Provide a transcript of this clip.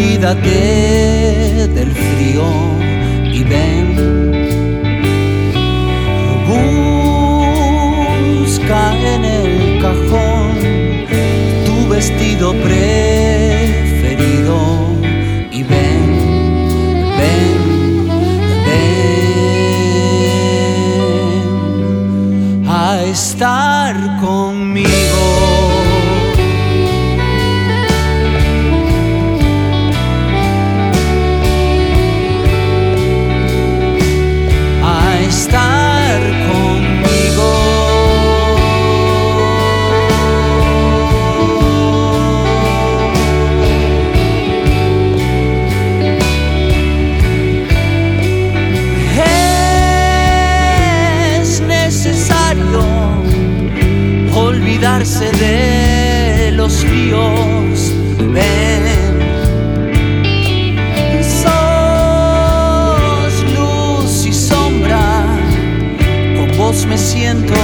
olvídate del frío y ven. Busca en el cajón tu vestido preferido y ven, ven, ven a estar conmigo. de los ríos. Ven, sos luz y sombra, con vos me siento.